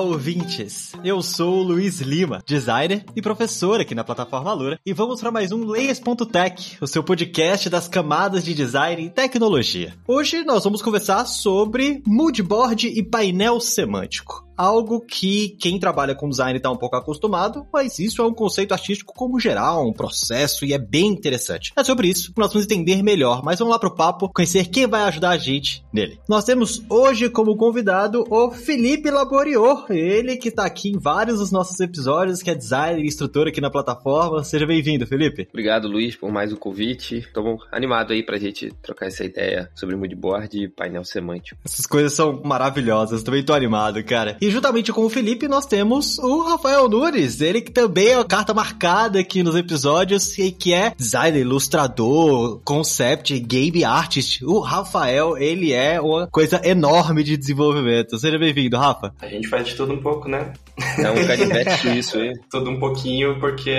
Ouvintes! Eu sou o Luiz Lima, designer e professor aqui na plataforma Lura, e vamos para mais um Layers.tech, o seu podcast das camadas de design e tecnologia. Hoje nós vamos conversar sobre moodboard e painel semântico algo que quem trabalha com design está um pouco acostumado, mas isso é um conceito artístico como geral, um processo e é bem interessante. É sobre isso que nós vamos entender melhor, mas vamos lá pro papo, conhecer quem vai ajudar a gente nele. Nós temos hoje como convidado o Felipe Laborior, ele que está aqui em vários dos nossos episódios, que é designer e instrutor aqui na plataforma. Seja bem-vindo, Felipe. Obrigado, Luiz, por mais o um convite. Estamos animado aí pra gente trocar essa ideia sobre moodboard e painel semântico. Essas coisas são maravilhosas, também tô animado, cara. E juntamente com o Felipe, nós temos o Rafael Nunes, ele que também é a carta marcada aqui nos episódios, e que é designer, ilustrador, concept, game artist. O Rafael, ele é uma coisa enorme de desenvolvimento. Seja bem-vindo, Rafa. A gente faz de tudo um pouco, né? É um canivete suíço aí. tudo um pouquinho, porque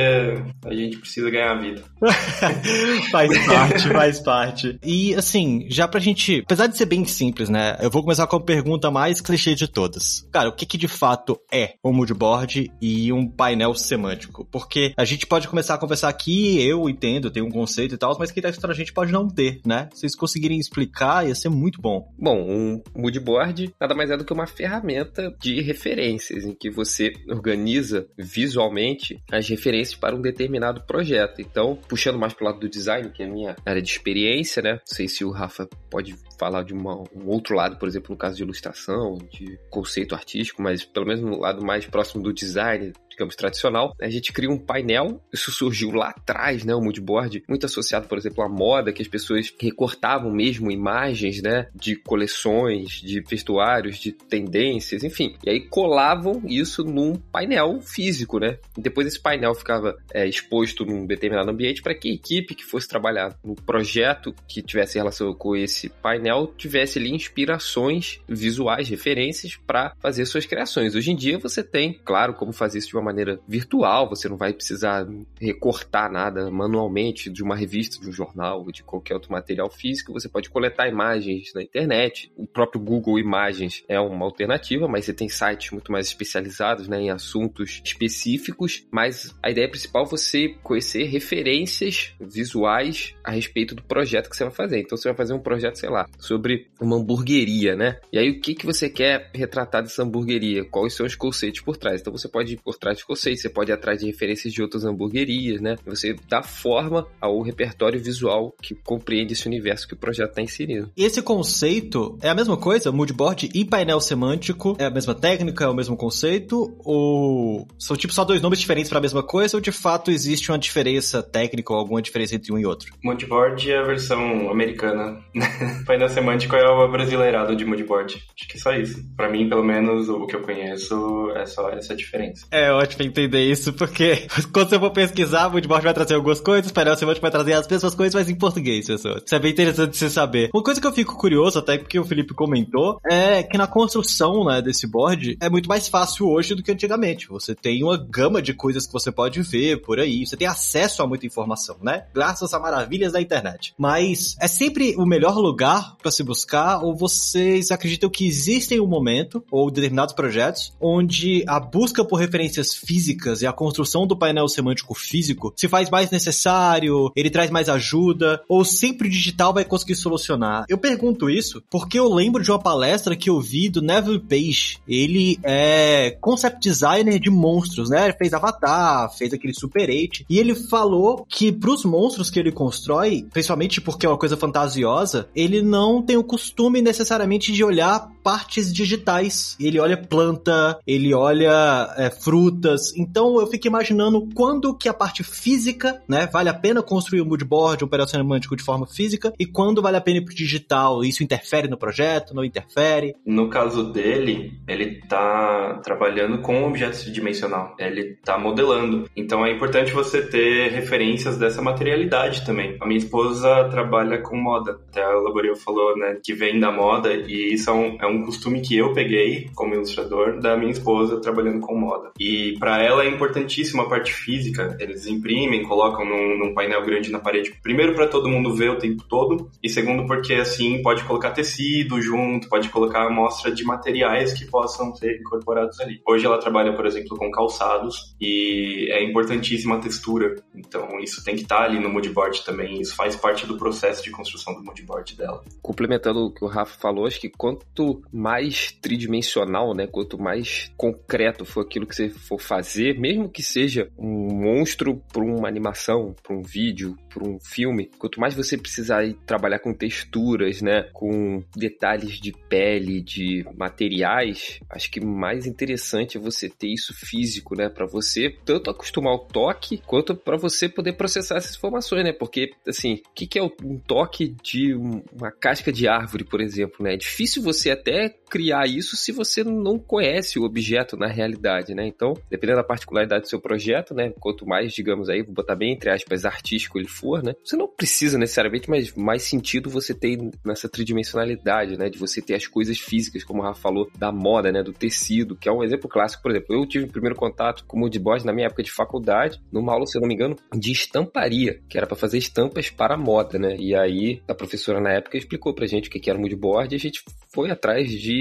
a gente precisa ganhar a vida. faz parte, faz parte. E assim, já pra gente, apesar de ser bem simples, né? Eu vou começar com a pergunta mais clichê de todas. Cara, o que que de fato é um moodboard e um painel semântico? Porque a gente pode começar a conversar aqui, eu entendo, tem um conceito e tal, mas quem tá escutando a gente pode não ter, né? Se vocês conseguirem explicar, ia ser muito bom. Bom, um moodboard nada mais é do que uma ferramenta de referências em que você organiza visualmente as referências para um determinado projeto. Então, puxando mais pro lado do design, que é a minha área de experiência, né? Não sei se o Rafa pode falar de uma, um outro lado, por exemplo, no caso de ilustração, de conceito artístico, mas pelo menos no lado mais próximo do design, digamos, tradicional, a gente cria um painel. Isso surgiu lá atrás, né? O moodboard, muito associado, por exemplo, à moda, que as pessoas recortavam mesmo imagens, né? De coleções, de vestuários, de tendências, enfim. E aí colavam isso num painel físico, né? E depois esse painel ficava é, exposto num determinado ambiente para que a equipe que fosse trabalhar no projeto que tivesse relação com esse painel tivesse ali inspirações visuais, referências para fazer suas criações. Hoje em dia você tem, claro, como fazer isso de uma maneira virtual, você não vai precisar recortar nada manualmente de uma revista, de um jornal, de qualquer outro material físico, você pode coletar imagens na internet. O próprio Google Imagens é uma alternativa, mas você tem sites muito mais especializados né, em assuntos específicos, mas a ideia principal é você conhecer referências visuais a respeito do projeto que você vai fazer. Então você vai fazer um projeto, sei lá, sobre uma hamburgueria, né? E aí o que, que você quer retratar dessa hamburgueria? Quais são os conceitos por trás? Então você pode ir por trás de conceitos, você pode ir atrás de referências de outras hamburguerias, né? Você dá forma ao repertório visual que compreende esse universo que o projeto está inserido. Esse conceito é a mesma coisa? Moodboard e painel semântico é a mesma técnica, é o mesmo conceito? Ou são tipo só dois nomes diferentes para a mesma coisa? Ou de fato existe uma diferença técnica ou alguma diferença entre um e outro? Moodboard é a versão americana. painel semântico é o brasileirado de moodboard. Acho que é só isso. Para mim, pelo menos, o que eu conheço é só essa diferença. É ótimo entender isso, porque quando você for pesquisar, o moodboard vai trazer algumas coisas, painel semântico vai trazer as mesmas coisas, mas em português, pessoal. Isso é bem interessante de você saber. Uma coisa que eu fico curioso, até porque o Felipe comentou, é que na construção né, desse board é muito mais fácil hoje do que antigamente. Você tem uma gama de coisas que você pode ver por aí, você tem acesso a muita informação, né? Graças a maravilhas da internet. Mas é sempre o melhor lugar para se buscar, ou vocês acreditam que existem um momento, ou determinados projetos, onde a busca por referências físicas e a construção do painel semântico físico se faz mais necessário, ele traz mais ajuda, ou sempre o digital vai conseguir solucionar? Eu pergunto isso porque eu lembro de uma palestra que eu vi do Neville Page. Ele é concept designer de monstros, né? Ele fez Avatar, fez aquele Super 8, e ele falou que pros monstros que ele constrói, principalmente porque é uma coisa fantasiosa, ele não tem o costume necessariamente de olhar partes digitais. Ele olha planta, ele olha é, fruta, frutas. Então eu fico imaginando quando que a parte física, né, vale a pena construir um moodboard, um painel semântico de forma física e quando vale a pena ir pro digital. Isso interfere no projeto, não interfere? No caso dele, ele tá trabalhando com objetos tridimensional. Ele tá modelando. Então é importante você ter referências dessa materialidade também. A minha esposa trabalha com moda. Até a Laborio falou, né, que vem da moda e isso é um, é um costume que eu peguei como ilustrador da minha esposa trabalhando com moda. E para ela é importantíssima a parte física. Eles imprimem, colocam num, num painel grande na parede. Primeiro para todo mundo ver o tempo todo e segundo porque assim pode colocar tecido junto, pode colocar amostra de materiais que possam ser incorporados ali. Hoje ela trabalha, por exemplo, com calçados e é importantíssima a textura. Então isso tem que estar tá ali no moodboard também. Isso faz parte do processo de construção do moodboard dela. Complementando o que o Rafa falou, acho que quanto mais tridimensional, né, quanto mais concreto for aquilo que você for fazer, mesmo que seja um monstro para uma animação, para um vídeo, para um filme, quanto mais você precisar trabalhar com texturas, né, com detalhes de pele, de materiais, acho que mais interessante é você ter isso físico, né, para você tanto acostumar o toque quanto para você poder processar essas informações, né? Porque assim, o que, é um toque de uma casca de árvore, por exemplo, né? É difícil você até criar isso se você não conhece o objeto na realidade, né? Então, dependendo da particularidade do seu projeto, né? Quanto mais, digamos aí, vou botar bem entre aspas, artístico ele for, né? Você não precisa necessariamente, mas mais sentido você tem nessa tridimensionalidade, né? De você ter as coisas físicas, como o Rafa falou, da moda, né? Do tecido, que é um exemplo clássico, por exemplo. Eu tive o primeiro contato com o moodboard na minha época de faculdade, numa aula, se eu não me engano, de estamparia, que era para fazer estampas para moda, né? E aí a professora na época explicou pra gente o que era moodboard e a gente foi atrás de,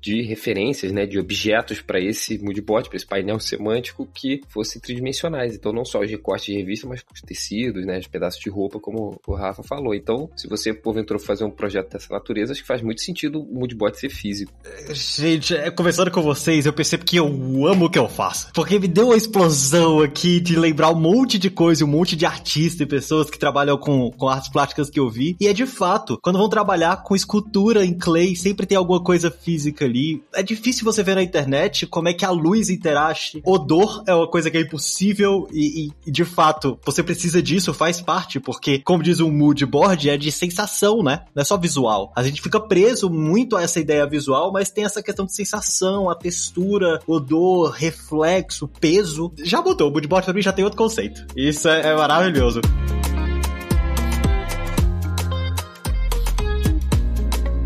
de referências, né, de objetos para esse moodboard, para esse painel semântico que fossem tridimensionais. Então, não só os recortes de revista, mas os tecidos, né, os pedaços de roupa, como o Rafa falou. Então, se você porventura fazer um projeto dessa natureza, acho que faz muito sentido o moodboard ser físico. Gente, é, conversando com vocês, eu percebo que eu amo o que eu faço. Porque me deu uma explosão aqui de lembrar um monte de coisa, um monte de artistas e pessoas que trabalham com, com artes plásticas que eu vi. E é de fato, quando vão trabalhar com escultura em clay, sempre tem alguma coisa física ali. É difícil você ver na internet como é que a luz interage. Odor é uma coisa que é impossível e, e de fato, você precisa disso, faz parte, porque, como diz o mood board, é de sensação, né? Não é só visual. A gente fica preso muito a essa ideia visual, mas tem essa questão de sensação, a textura, odor, reflexo, peso. Já botou, o mood board mim já tem outro conceito. Isso é, é maravilhoso.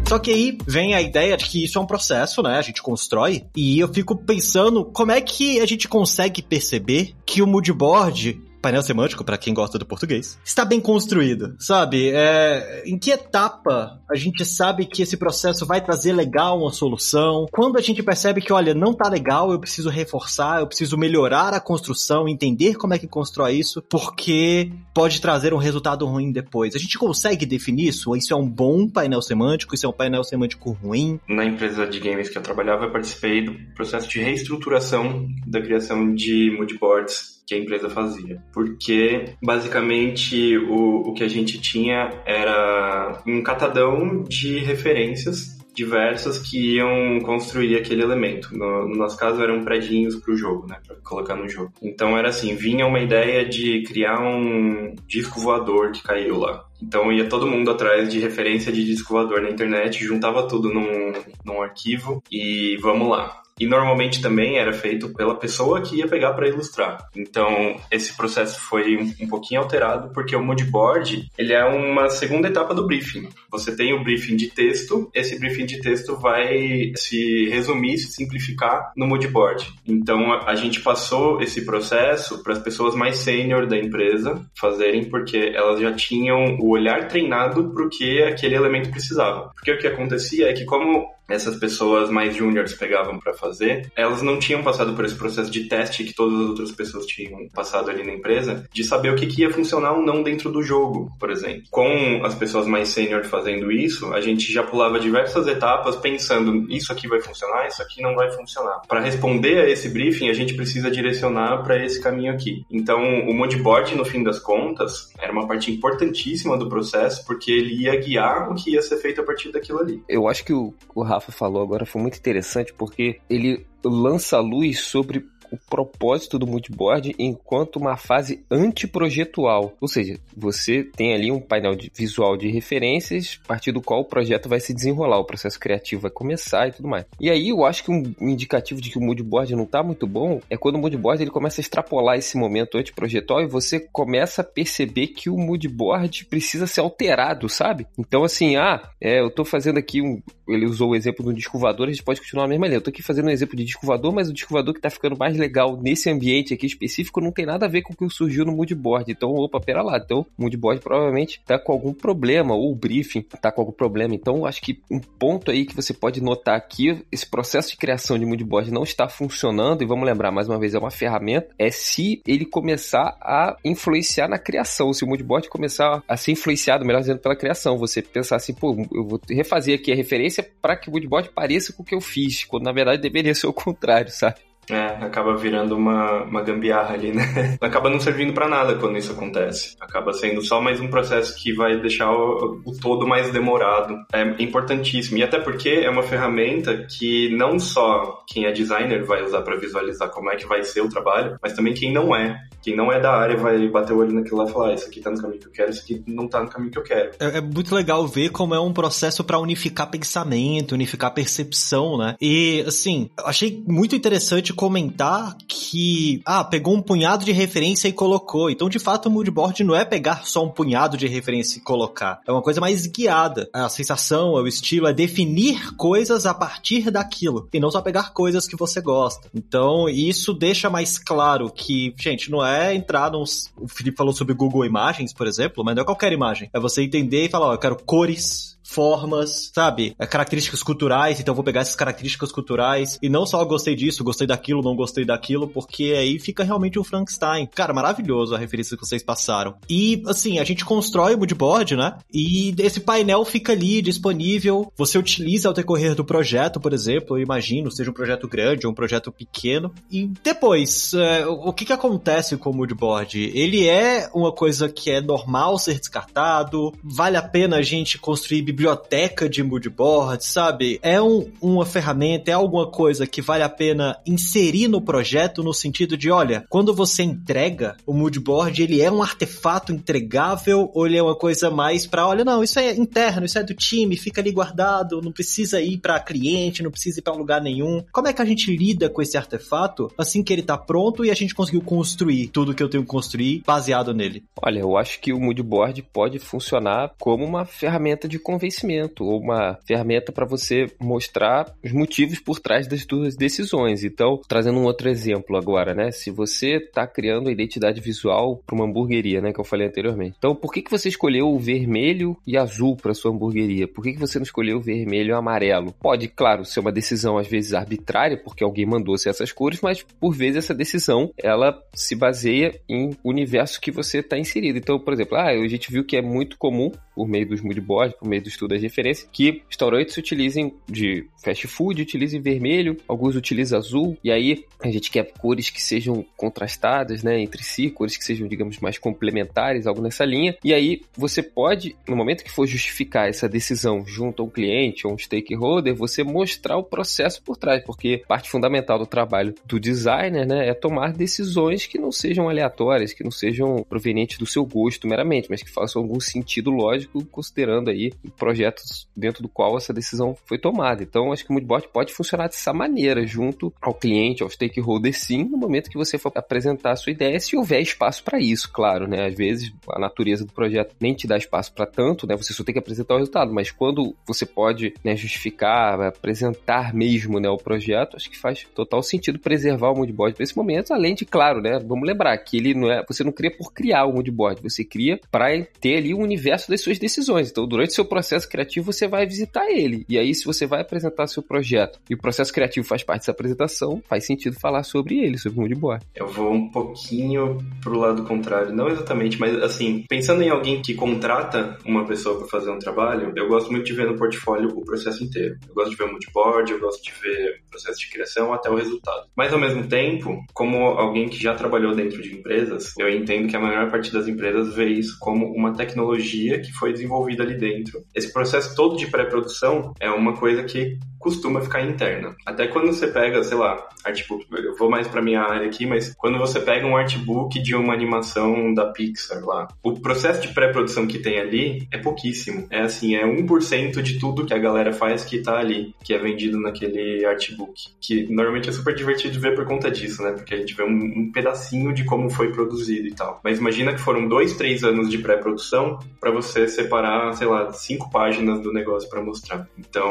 Só que aí vem a ideia de que isso é um processo, né? A gente constrói. E eu fico pensando como é que a gente consegue perceber que o moodboard painel semântico, para quem gosta do português, está bem construído, sabe? É, em que etapa a gente sabe que esse processo vai trazer legal uma solução? Quando a gente percebe que, olha, não tá legal, eu preciso reforçar, eu preciso melhorar a construção, entender como é que constrói isso, porque pode trazer um resultado ruim depois. A gente consegue definir isso? Isso é um bom painel semântico? Isso é um painel semântico ruim? Na empresa de games que eu trabalhava, eu participei do processo de reestruturação da criação de moodboards que a empresa fazia. Porque, basicamente, o, o que a gente tinha era um catadão de referências diversas que iam construir aquele elemento. No, no nosso caso, eram predinhos para o jogo, né? Para colocar no jogo. Então, era assim: vinha uma ideia de criar um disco voador que caiu lá. Então ia todo mundo atrás de referência de disco voador na internet, juntava tudo num, num arquivo e vamos lá. E normalmente também era feito pela pessoa que ia pegar para ilustrar. Então, esse processo foi um, pouquinho alterado porque o moodboard, ele é uma segunda etapa do briefing. Você tem o briefing de texto, esse briefing de texto vai se resumir, se simplificar no moodboard. Então, a gente passou esse processo para as pessoas mais sênior da empresa fazerem porque elas já tinham o olhar treinado para o que aquele elemento precisava. Porque o que acontecia é que como essas pessoas mais júniores pegavam para fazer, elas não tinham passado por esse processo de teste que todas as outras pessoas tinham passado ali na empresa, de saber o que, que ia funcionar ou não dentro do jogo, por exemplo. Com as pessoas mais sênior fazendo isso, a gente já pulava diversas etapas pensando, isso aqui vai funcionar, isso aqui não vai funcionar. Para responder a esse briefing, a gente precisa direcionar para esse caminho aqui. Então, o moodboard, no fim das contas, era uma parte importantíssima do processo, porque ele ia guiar o que ia ser feito a partir daquilo ali. Eu acho que o, o Rafa falou agora foi muito interessante porque ele lança luz sobre o propósito do moodboard enquanto uma fase antiprojetual. Ou seja, você tem ali um painel de, visual de referências, a partir do qual o projeto vai se desenrolar, o processo criativo vai começar e tudo mais. E aí eu acho que um indicativo de que o moodboard não está muito bom é quando o moodboard ele começa a extrapolar esse momento antiprojetual e você começa a perceber que o moodboard precisa ser alterado, sabe? Então assim, ah, é, eu estou fazendo aqui um, ele usou o exemplo do disco voador, a gente pode continuar a mesma linha. Eu tô aqui fazendo um exemplo de disco voador, mas o disco voador que tá ficando mais legal nesse ambiente aqui específico não tem nada a ver com o que surgiu no moodboard. Então, opa, pera lá. Então, o moodboard provavelmente tá com algum problema, ou o briefing tá com algum problema. Então, acho que um ponto aí que você pode notar aqui, esse processo de criação de moodboard não está funcionando, e vamos lembrar, mais uma vez, é uma ferramenta, é se ele começar a influenciar na criação, se o moodboard começar a ser influenciado, melhor dizendo, pela criação. Você pensar assim, pô, eu vou refazer aqui a referência para que o moodboard pareça com o que eu fiz, quando na verdade deveria ser o contrário, sabe? É, acaba virando uma, uma gambiarra ali, né? Acaba não servindo para nada quando isso acontece. Acaba sendo só mais um processo que vai deixar o, o, todo mais demorado. É importantíssimo. E até porque é uma ferramenta que não só quem é designer vai usar para visualizar como é que vai ser o trabalho, mas também quem não é. Quem não é da área vai bater o olho naquilo lá e falar: ah, isso aqui tá no caminho que eu quero, isso aqui não tá no caminho que eu quero. É, é muito legal ver como é um processo para unificar pensamento, unificar percepção, né? E, assim, achei muito interessante comentar que, ah, pegou um punhado de referência e colocou. Então, de fato, o moodboard não é pegar só um punhado de referência e colocar. É uma coisa mais guiada. A sensação, o estilo é definir coisas a partir daquilo e não só pegar coisas que você gosta. Então, isso deixa mais claro que, gente, não é entrar nos. O Felipe falou sobre Google Imagens, por exemplo, mas não é qualquer imagem. É você entender e falar, ó, eu quero cores formas, sabe? É, características culturais, então vou pegar essas características culturais e não só gostei disso, gostei daquilo, não gostei daquilo, porque aí fica realmente um Frankenstein. Cara, maravilhoso a referência que vocês passaram. E, assim, a gente constrói o moodboard, né? E esse painel fica ali disponível, você utiliza ao decorrer do projeto, por exemplo, eu imagino, seja um projeto grande ou um projeto pequeno. E depois, é, o que que acontece com o moodboard? Ele é uma coisa que é normal ser descartado? Vale a pena a gente construir biblioteca de moodboard, sabe? É um, uma ferramenta, é alguma coisa que vale a pena inserir no projeto no sentido de, olha, quando você entrega o moodboard, ele é um artefato entregável ou ele é uma coisa mais para, olha, não, isso é interno, isso é do time, fica ali guardado, não precisa ir para cliente, não precisa ir para lugar nenhum. Como é que a gente lida com esse artefato assim que ele tá pronto e a gente conseguiu construir tudo que eu tenho que construir baseado nele? Olha, eu acho que o moodboard pode funcionar como uma ferramenta de conversa convencimento ou uma ferramenta para você mostrar os motivos por trás das suas decisões. Então, trazendo um outro exemplo agora, né? Se você está criando a identidade visual para uma hamburgueria, né, que eu falei anteriormente. Então, por que, que você escolheu o vermelho e azul para sua hamburgueria? Por que, que você não escolheu o vermelho e amarelo? Pode, claro, ser uma decisão às vezes arbitrária, porque alguém mandou ser essas cores, mas por vezes essa decisão ela se baseia em universo que você está inserido. Então, por exemplo, ah, a gente viu que é muito comum por meio dos moodboards, por meio do estudo das referências, que restaurantes utilizem de fast food, utilizem vermelho, alguns utilizam azul, e aí a gente quer cores que sejam contrastadas, né, entre si, cores que sejam, digamos, mais complementares, algo nessa linha, e aí você pode, no momento que for justificar essa decisão junto a um cliente ou um stakeholder, você mostrar o processo por trás, porque parte fundamental do trabalho do designer, né, é tomar decisões que não sejam aleatórias, que não sejam provenientes do seu gosto meramente, mas que façam algum sentido lógico lógico, considerando aí projetos dentro do qual essa decisão foi tomada. Então, acho que o moodboard pode funcionar dessa maneira, junto ao cliente, ao stakeholder, sim, no momento que você for apresentar a sua ideia, se houver espaço para isso, claro, né? Às vezes a natureza do projeto nem te dá espaço para tanto, né? Você só tem que apresentar o resultado, mas quando você pode né, justificar, apresentar mesmo né, o projeto, acho que faz total sentido preservar o moodboard para esse momento, além de, claro, né? Vamos lembrar que ele não é, você não cria por criar o moodboard, você cria para ter ali o universo das suas decisões. Então, durante seu processo criativo, você vai visitar ele. E aí, se você vai apresentar seu projeto e o processo criativo faz parte dessa apresentação, faz sentido falar sobre ele, sobre o moodboard. Eu vou um pouquinho pro lado contrário. Não exatamente, mas assim, pensando em alguém que contrata uma pessoa para fazer um trabalho, eu gosto muito de ver no portfólio o processo inteiro. Eu gosto de ver o moodboard, eu gosto de ver o processo de criação até o resultado. Mas ao mesmo tempo, como alguém que já trabalhou dentro de empresas, eu entendo que a maior parte das empresas vê isso como uma tecnologia que foi desenvolvida ali dentro. Esse processo todo de pré-produção é uma coisa que costuma ficar interna. Até quando você pega, sei lá, artbook, eu vou mais para minha área aqui, mas quando você pega um artbook de uma animação da Pixar lá, o processo de pré-produção que tem ali é pouquíssimo. É assim, é 1% de tudo que a galera faz que tá ali, que é vendido naquele artbook. Que normalmente é super divertido ver por conta disso, né? Porque a gente vê um, um pedacinho de como foi produzido e tal. Mas imagina que foram dois, três anos de pré-produção para você separar, sei lá, cinco páginas do negócio para mostrar. Então,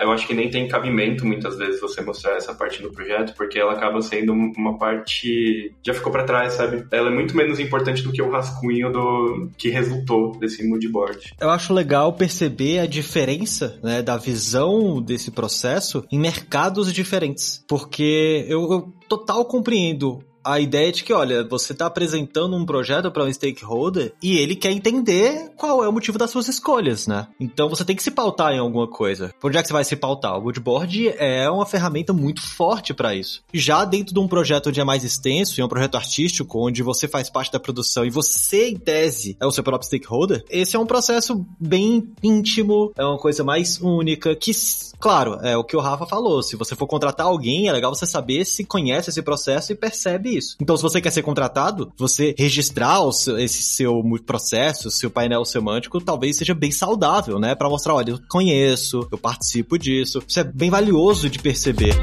eu acho que nem tem cabimento muitas vezes você mostrar essa parte do projeto, porque ela acaba sendo uma parte já ficou para trás, sabe? Ela é muito menos importante do que o rascunho do que resultou desse moodboard. Eu acho legal perceber a diferença, né, da visão desse processo em mercados diferentes, porque eu, eu total compreendo a ideia de que, olha, você está apresentando um projeto para um stakeholder e ele quer entender qual é o motivo das suas escolhas, né? Então você tem que se pautar em alguma coisa. Por onde é que você vai se pautar? O Moodboard é uma ferramenta muito forte para isso. Já dentro de um projeto onde é mais extenso, e é um projeto artístico, onde você faz parte da produção e você, em tese, é o seu próprio stakeholder, esse é um processo bem íntimo, é uma coisa mais única, que, claro, é o que o Rafa falou. Se você for contratar alguém, é legal você saber se conhece esse processo e percebe isso. Então, se você quer ser contratado, você registrar seu, esse seu processo, seu painel semântico, talvez seja bem saudável, né? Para mostrar, olha, eu conheço, eu participo disso. Isso é bem valioso de perceber.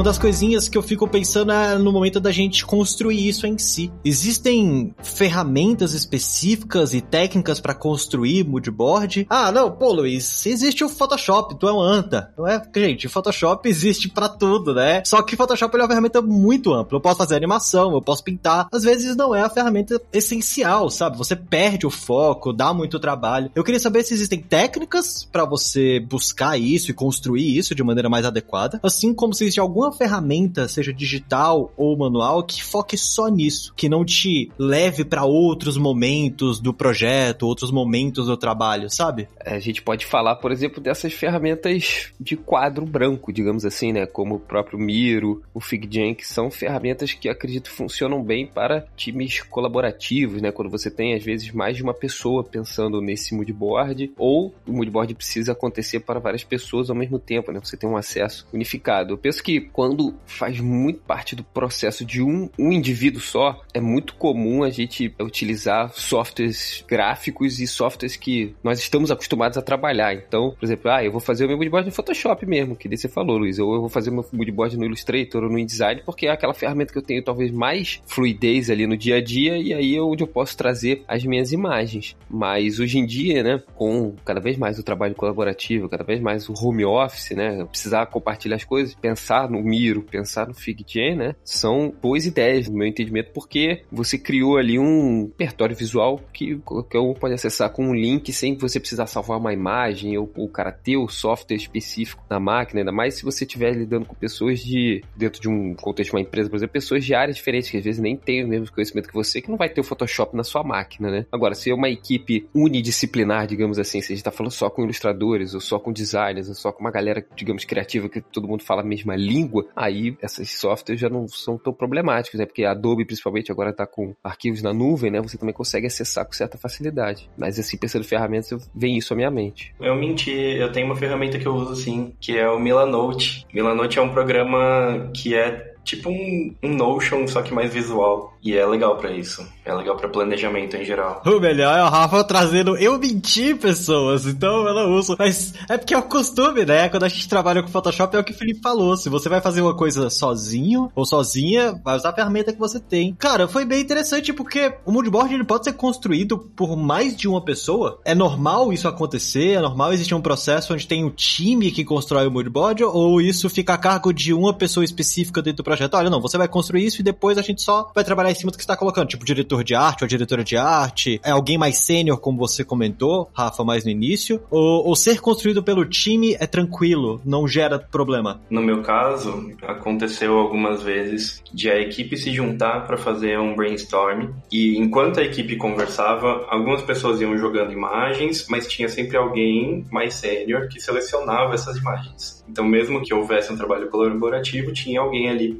Uma das coisinhas que eu fico pensando é no momento da gente construir isso em si. Existem ferramentas específicas e técnicas para construir moodboard? Ah, não, pô, Luiz, existe o Photoshop, tu é um anta. Não é? Gente, Photoshop existe para tudo, né? Só que Photoshop é uma ferramenta muito ampla. Eu posso fazer animação, eu posso pintar. Às vezes não é a ferramenta essencial, sabe? Você perde o foco, dá muito trabalho. Eu queria saber se existem técnicas para você buscar isso e construir isso de maneira mais adequada, assim como se existe alguma ferramenta, seja digital ou manual, que foque só nisso, que não te leve para outros momentos do projeto, outros momentos do trabalho, sabe? É, a gente pode falar, por exemplo, dessas ferramentas de quadro branco, digamos assim, né? Como o próprio Miro, o FigJam, que são ferramentas que acredito funcionam bem para times colaborativos, né? Quando você tem, às vezes, mais de uma pessoa pensando nesse moodboard, ou o moodboard precisa acontecer para várias pessoas ao mesmo tempo, né? Você tem um acesso unificado. Eu penso que quando faz muito parte do processo de um, um indivíduo só, é muito comum a gente utilizar softwares gráficos e softwares que nós estamos acostumados a trabalhar. Então, por exemplo, ah, eu vou fazer o meu moodboard no Photoshop mesmo, que você falou, Luiz, ou eu vou fazer o meu moodboard no Illustrator ou no InDesign, porque é aquela ferramenta que eu tenho talvez mais fluidez ali no dia a dia e aí é onde eu posso trazer as minhas imagens. Mas hoje em dia, né, com cada vez mais o trabalho colaborativo, cada vez mais o home office, né, precisar compartilhar as coisas, pensar no Miro, pensar no FigJam, né? São boas ideias, no meu entendimento, porque você criou ali um repertório visual que qualquer um pode acessar com um link sem você precisar salvar uma imagem ou o cara ter o software específico na máquina, ainda mais se você estiver lidando com pessoas de, dentro de um contexto de uma empresa, por exemplo, pessoas de áreas diferentes, que às vezes nem têm o mesmo conhecimento que você, que não vai ter o Photoshop na sua máquina, né? Agora, se é uma equipe unidisciplinar, digamos assim, se a gente tá falando só com ilustradores, ou só com designers, ou só com uma galera, digamos, criativa, que todo mundo fala a mesma língua, aí esses softwares já não são tão problemáticos, né? Porque a Adobe, principalmente, agora está com arquivos na nuvem, né? Você também consegue acessar com certa facilidade. Mas assim, pensando em ferramentas, vem isso à minha mente. Eu menti, eu tenho uma ferramenta que eu uso sim, que é o Milanote. Milanote é um programa que é tipo um, um Notion, só que mais visual. E é legal para isso. É legal para planejamento em geral. O melhor é o Rafa trazendo eu mentir pessoas, então eu não uso. Mas é porque é o costume, né? Quando a gente trabalha com Photoshop, é o que o Felipe falou. Se você vai fazer uma coisa sozinho ou sozinha, vai usar a ferramenta que você tem. Cara, foi bem interessante porque o moodboard ele pode ser construído por mais de uma pessoa. É normal isso acontecer, é normal existir um processo onde tem um time que constrói o moodboard ou isso fica a cargo de uma pessoa específica dentro do projeto. Olha, não, você vai construir isso e depois a gente só vai trabalhar em cima do que está colocando, tipo diretor de arte ou diretora de arte, é alguém mais sênior, como você comentou, Rafa, mais no início, ou, ou ser construído pelo time é tranquilo, não gera problema? No meu caso, aconteceu algumas vezes de a equipe se juntar para fazer um brainstorm e enquanto a equipe conversava, algumas pessoas iam jogando imagens, mas tinha sempre alguém mais sênior que selecionava essas imagens. Então, mesmo que houvesse um trabalho colaborativo, tinha alguém ali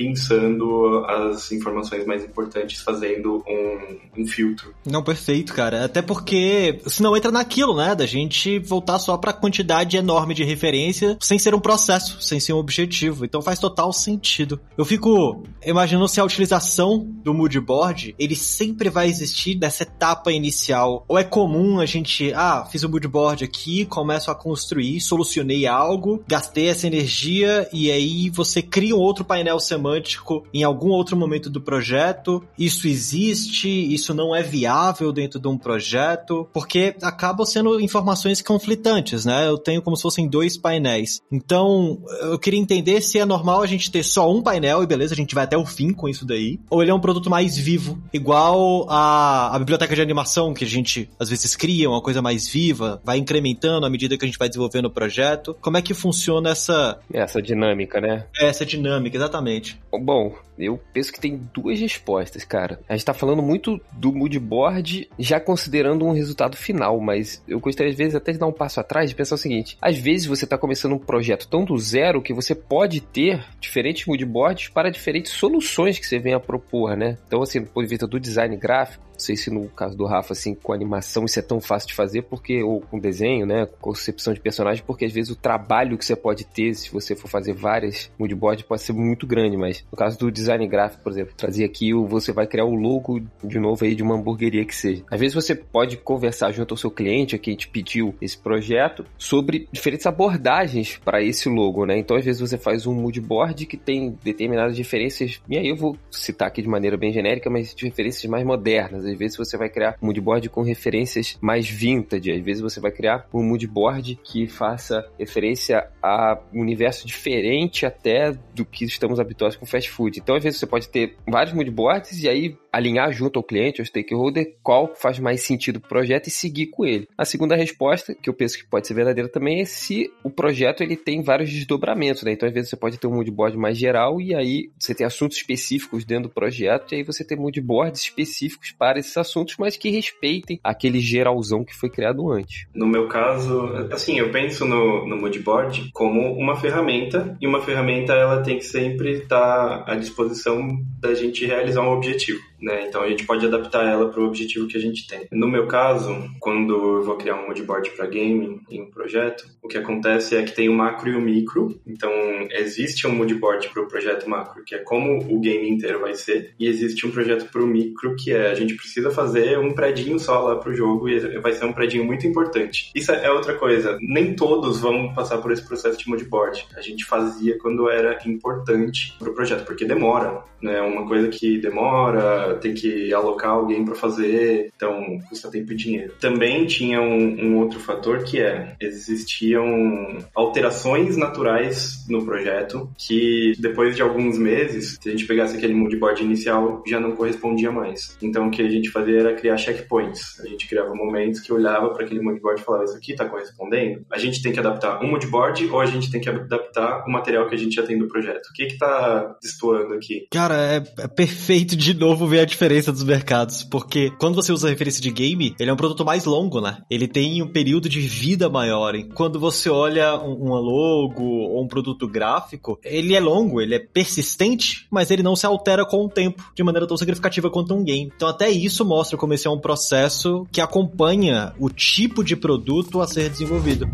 pensando as informações mais importantes, fazendo um, um filtro. Não, perfeito, cara. Até porque senão entra naquilo, né? Da gente voltar só pra quantidade enorme de referência sem ser um processo, sem ser um objetivo. Então faz total sentido. Eu fico imaginando se a utilização do moodboard, ele sempre vai existir nessa etapa inicial. Ou é comum a gente, ah, fiz o moodboard aqui, começo a construir, solucionei algo, gastei essa energia e aí você cria um outro painel semântico semântico em algum outro momento do projeto. Isso existe, isso não é viável dentro de um projeto, porque acabam sendo informações conflitantes, né? Eu tenho como se fossem dois painéis. Então, eu queria entender se é normal a gente ter só um painel e beleza, a gente vai até o fim com isso daí, ou ele é um produto mais vivo, igual a, a biblioteca de animação que a gente às vezes cria, uma coisa mais viva, vai incrementando à medida que a gente vai desenvolvendo o projeto. Como é que funciona essa essa dinâmica, né? Essa dinâmica, exatamente. Bom, eu penso que tem duas respostas, cara. A gente tá falando muito do moodboard já considerando um resultado final, mas eu gostaria às vezes até de dar um passo atrás e pensar o seguinte: às vezes você tá começando um projeto tão do zero que você pode ter diferentes moodboards para diferentes soluções que você venha a propor, né? Então, assim, do ponto de vista do design gráfico, não sei se no caso do Rafa, assim, com animação isso é tão fácil de fazer, porque, ou com desenho, né, concepção de personagem, porque às vezes o trabalho que você pode ter, se você for fazer várias moodboards, pode ser muito grande, mas no caso do design gráfico, por exemplo, trazer aqui, você vai criar o logo, de novo aí, de uma hamburgueria que seja. Às vezes você pode conversar junto ao seu cliente, a quem te pediu esse projeto, sobre diferentes abordagens para esse logo, né, então às vezes você faz um moodboard que tem determinadas referências, e aí eu vou citar aqui de maneira bem genérica, mas de referências mais modernas, às vezes você vai criar um moodboard com referências mais vintage, às vezes você vai criar um moodboard que faça referência a um universo diferente até do que estamos habituados com fast food. Então, às vezes você pode ter vários moodboards e aí alinhar junto ao cliente, ao stakeholder, qual faz mais sentido para o projeto e seguir com ele. A segunda resposta, que eu penso que pode ser verdadeira também, é se o projeto ele tem vários desdobramentos, né? Então, às vezes você pode ter um moodboard mais geral e aí você tem assuntos específicos dentro do projeto e aí você tem moodboards específicos para esses assuntos, mas que respeitem aquele geralzão que foi criado antes. No meu caso, assim, eu penso no, no moodboard como uma ferramenta e uma ferramenta ela tem que sempre estar à disposição da gente realizar um objetivo. Né? Então a gente pode adaptar ela para o objetivo que a gente tem. No meu caso, quando eu vou criar um moodboard para game em um projeto, o que acontece é que tem o macro e o micro. Então existe um moodboard para o projeto macro, que é como o game inteiro vai ser, e existe um projeto para o micro, que é a gente precisa fazer um predinho só lá para o jogo e vai ser um predinho muito importante. Isso é outra coisa. Nem todos vão passar por esse processo de moodboard. A gente fazia quando era importante para o projeto, porque demora, né? Uma coisa que demora tem que alocar alguém para fazer, então custa tempo e dinheiro. Também tinha um, um, outro fator que é, existiam alterações naturais no projeto que depois de alguns meses, se a gente pegasse aquele moodboard inicial, já não correspondia mais. Então o que a gente fazia era criar checkpoints. A gente criava momentos que olhava para aquele moodboard e falava, isso aqui está correspondendo? A gente tem que adaptar um moodboard ou a gente tem que adaptar o material que a gente já tem do projeto? O que está destoando aqui? Cara, é, é perfeito de novo ver a diferença dos mercados, porque quando você usa referência de game, ele é um produto mais longo, né? Ele tem um período de vida maior. E quando você olha um, um logo ou um produto gráfico, ele é longo, ele é persistente, mas ele não se altera com o tempo de maneira tão significativa quanto um game. Então até isso mostra como esse é um processo que acompanha o tipo de produto a ser desenvolvido.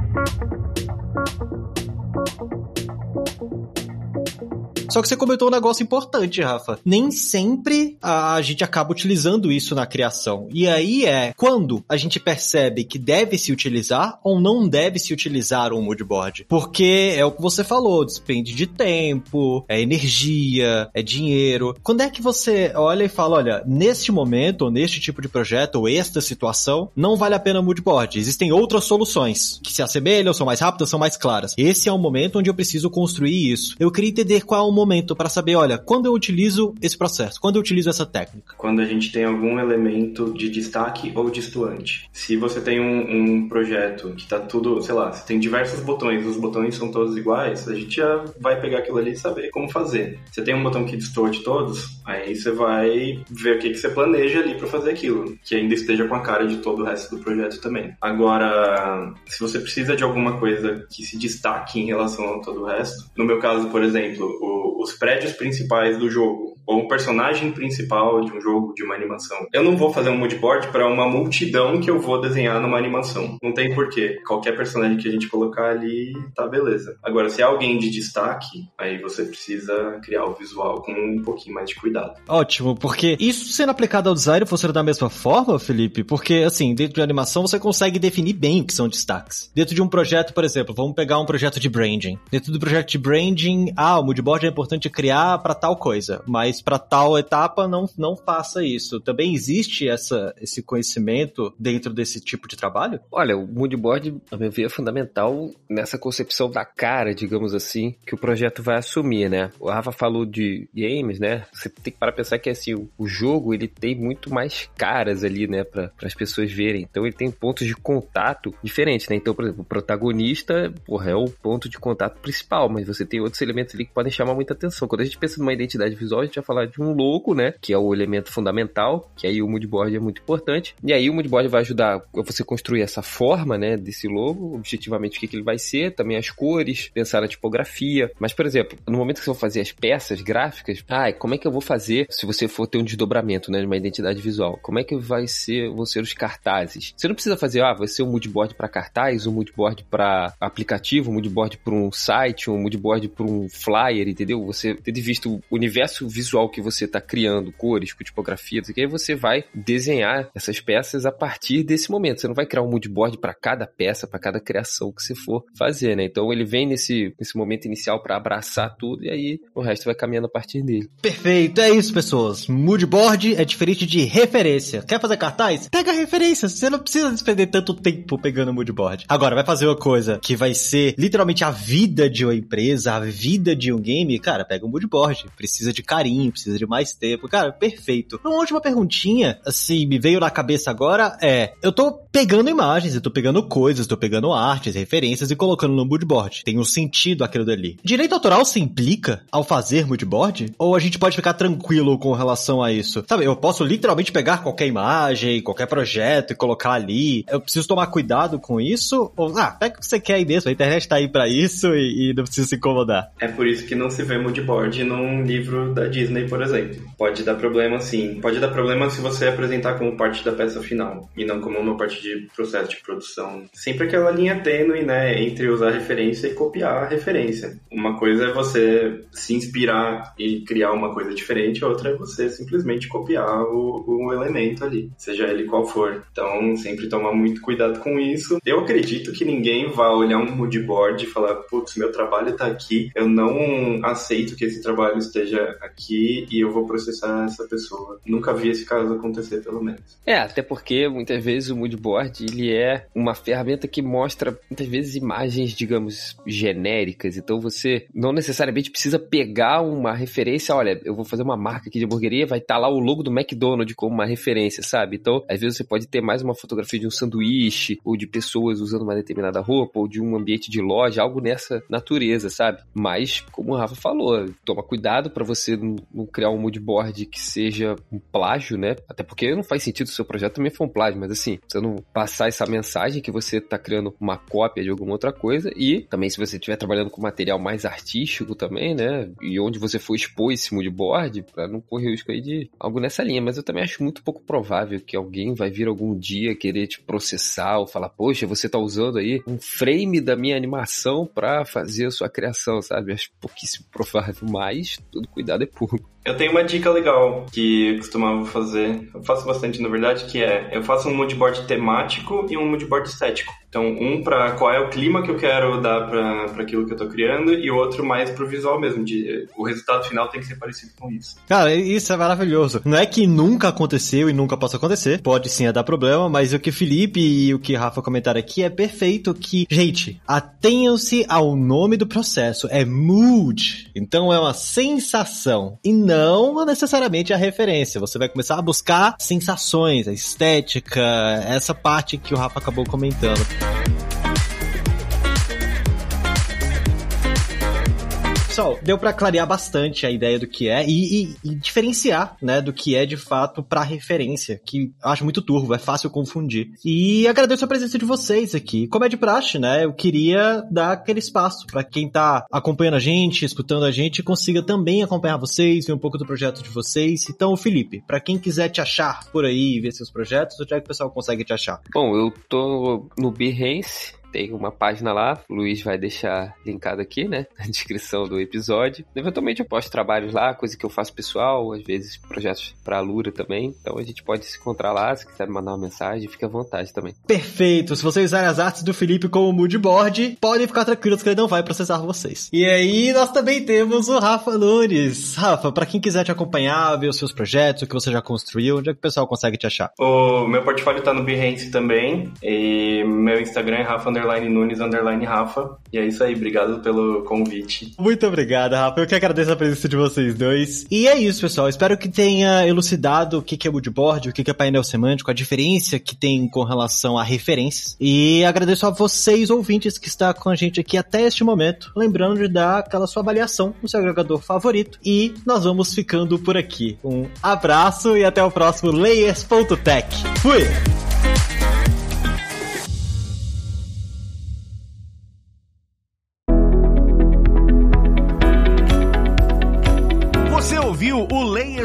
Só que você comentou um negócio importante, Rafa. Nem sempre a gente acaba utilizando isso na criação. E aí é quando a gente percebe que deve se utilizar ou não deve se utilizar um moodboard. Porque é o que você falou, depende de tempo, é energia, é dinheiro. Quando é que você olha e fala, olha, neste momento, ou neste tipo de projeto, ou esta situação, não vale a pena moodboard. Existem outras soluções que se assemelham, são mais rápidas, são mais claras. Esse é o momento onde eu preciso construir isso. Eu queria entender qual é o momento momento para saber, olha, quando eu utilizo esse processo, quando eu utilizo essa técnica? Quando a gente tem algum elemento de destaque ou distoante. Se você tem um, um projeto que tá tudo, sei lá, você tem diversos botões, os botões são todos iguais, a gente já vai pegar aquilo ali e saber como fazer. Você tem um botão que distorce todos, aí você vai ver o que, que você planeja ali para fazer aquilo, que ainda esteja com a cara de todo o resto do projeto também. Agora, se você precisa de alguma coisa que se destaque em relação a todo o resto, no meu caso, por exemplo, o os prédios principais do jogo, ou o personagem principal de um jogo, de uma animação. Eu não vou fazer um moodboard para uma multidão que eu vou desenhar numa animação. Não tem porquê. Qualquer personagem que a gente colocar ali, tá beleza. Agora, se é alguém de destaque, aí você precisa criar o visual com um pouquinho mais de cuidado. Ótimo, porque isso sendo aplicado ao design funciona da mesma forma, Felipe? Porque, assim, dentro de animação você consegue definir bem o que são destaques. Dentro de um projeto, por exemplo, vamos pegar um projeto de branding. Dentro do projeto de branding, ah, o moodboard é importante criar para tal coisa, mas para tal etapa não, não faça isso. Também existe essa, esse conhecimento dentro desse tipo de trabalho? Olha, o moodboard, a meu ver, é fundamental nessa concepção da cara, digamos assim, que o projeto vai assumir, né? O Rafa falou de games, né? Você tem que parar pra pensar que assim, o jogo ele tem muito mais caras ali, né, para as pessoas verem. Então ele tem pontos de contato diferentes, né? Então, por exemplo, o protagonista, porra, é o ponto de contato principal, mas você tem outros elementos ali que podem chamar muita atenção. Quando a gente pensa numa identidade visual, a gente vai falar de um logo, né, que é o elemento fundamental, que aí o moodboard é muito importante. E aí o moodboard vai ajudar você construir essa forma, né, desse logo, objetivamente o que, que ele vai ser, também as cores, pensar na tipografia. Mas, por exemplo, no momento que você for fazer as peças gráficas, ah, como é que eu vou fazer se você for ter um desdobramento, né, de uma identidade visual? Como é que vai ser, vão ser os cartazes? Você não precisa fazer, ah, vai ser um moodboard para cartaz, um moodboard para aplicativo, um moodboard para um site, um moodboard para um flyer, entendeu? Você tendo visto o universo visual que você está criando, cores, com tipografia, que aí você vai desenhar essas peças a partir desse momento. Você não vai criar um moodboard para cada peça, para cada criação que você for fazer, né? Então ele vem nesse, nesse momento inicial para abraçar tudo e aí o resto vai caminhando a partir dele. Perfeito, é isso, pessoas. Moodboard é diferente de referência. Quer fazer cartaz? Pega referência. Você não precisa despender tanto tempo pegando moodboard. Agora, vai fazer uma coisa que vai ser literalmente a vida de uma empresa, a vida de um game, cara, pega um moodboard. Precisa de carinho, precisa de mais tempo. Cara, perfeito. Uma última perguntinha, assim, me veio na cabeça agora é: eu tô pegando imagens, eu tô pegando coisas, tô pegando artes, referências e colocando no moodboard. Tem um sentido aquilo dali. Direito autoral se implica ao fazer moodboard? Ou a gente pode ficar tranquilo com relação a isso? Sabe, eu posso literalmente pegar qualquer imagem, qualquer projeto e colocar ali. Eu preciso tomar cuidado com isso? Ou, ah, pega o que você quer aí mesmo, a internet tá aí pra isso e, e não precisa se incomodar. É por isso que não se vê moodboard num livro da Disney, por exemplo. Pode dar problema sim. Pode dar problema se você apresentar como parte da peça final e não como uma parte de processo de produção. Sempre aquela linha tênue, né, entre usar referência e copiar a referência. Uma coisa é você se inspirar e criar uma coisa diferente, outra é você simplesmente copiar o, o elemento ali, seja ele qual for. Então, sempre tomar muito cuidado com isso. Eu acredito que ninguém vai olhar um moodboard e falar, putz, meu trabalho tá aqui, eu não aceito que esse trabalho esteja aqui e eu vou processar essa pessoa. Nunca vi esse caso acontecer, pelo menos. É, até porque muitas vezes o moodboard ele é uma ferramenta que mostra muitas vezes imagens, digamos, genéricas. Então você não necessariamente precisa pegar uma referência. Olha, eu vou fazer uma marca aqui de hamburgueria, vai estar tá lá o logo do McDonald's como uma referência, sabe? Então, às vezes você pode ter mais uma fotografia de um sanduíche ou de pessoas usando uma determinada roupa ou de um ambiente de loja, algo nessa natureza, sabe? Mas, como o Rafa falou, toma cuidado para você não criar um moodboard que seja um plágio, né? Até porque não faz sentido o seu projeto também for um plágio, mas assim, você não passar essa mensagem que você tá criando uma cópia de alguma outra coisa e também se você estiver trabalhando com material mais artístico também, né? E onde você for expor esse moodboard, para não correr o risco aí de algo nessa linha. Mas eu também acho muito pouco provável que alguém vai vir algum dia querer te processar ou falar, poxa, você tá usando aí um frame da minha animação para fazer a sua criação, sabe? Acho pouquíssimo provável, mas todo cuidado é público. Eu tenho uma dica legal que eu costumava fazer, eu faço bastante na verdade, que é eu faço um moodboard temático e um moodboard estético. Então, um para qual é o clima que eu quero dar para aquilo que eu tô criando e outro mais pro visual mesmo, de o resultado final tem que ser parecido com isso. Cara, isso é maravilhoso. Não é que nunca aconteceu e nunca possa acontecer, pode sim é dar problema, mas o que Felipe e o que Rafa comentaram aqui é perfeito que, gente, atenham-se ao nome do processo, é mood. Então é uma sensação e não necessariamente a referência. Você vai começar a buscar sensações, a estética, essa parte que o Rafa acabou comentando. Pessoal, deu para clarear bastante a ideia do que é e, e, e, diferenciar, né, do que é de fato para referência, que acho muito turvo, é fácil confundir. E agradeço a presença de vocês aqui. Como é de praxe, né, eu queria dar aquele espaço para quem tá acompanhando a gente, escutando a gente, consiga também acompanhar vocês, ver um pouco do projeto de vocês. Então, Felipe, para quem quiser te achar por aí, ver seus projetos, onde é que o pessoal consegue te achar? Bom, eu tô no Behance, tem uma página lá, o Luiz vai deixar linkado aqui, né, na descrição do episódio. Eventualmente eu posto trabalhos lá, coisa que eu faço pessoal, às vezes projetos pra Lura também. Então a gente pode se encontrar lá, se quiser mandar uma mensagem, fica à vontade também. Perfeito! Se vocês usarem as artes do Felipe como moodboard, podem ficar tranquilos que ele não vai processar vocês. E aí nós também temos o Rafa Nunes. Rafa, para quem quiser te acompanhar, ver os seus projetos, o que você já construiu, onde é que o pessoal consegue te achar? O meu portfólio tá no Behance também, e meu Instagram é Rafa underline Nunes, underline Rafa. E é isso aí, obrigado pelo convite. Muito obrigado, Rafa. Eu que agradeço a presença de vocês dois. E é isso, pessoal. Espero que tenha elucidado o que é moodboard, o que é painel semântico, a diferença que tem com relação a referências. E agradeço a vocês, ouvintes, que estão com a gente aqui até este momento. Lembrando de dar aquela sua avaliação no seu agregador favorito. E nós vamos ficando por aqui. Um abraço e até o próximo Layers.tech. Fui!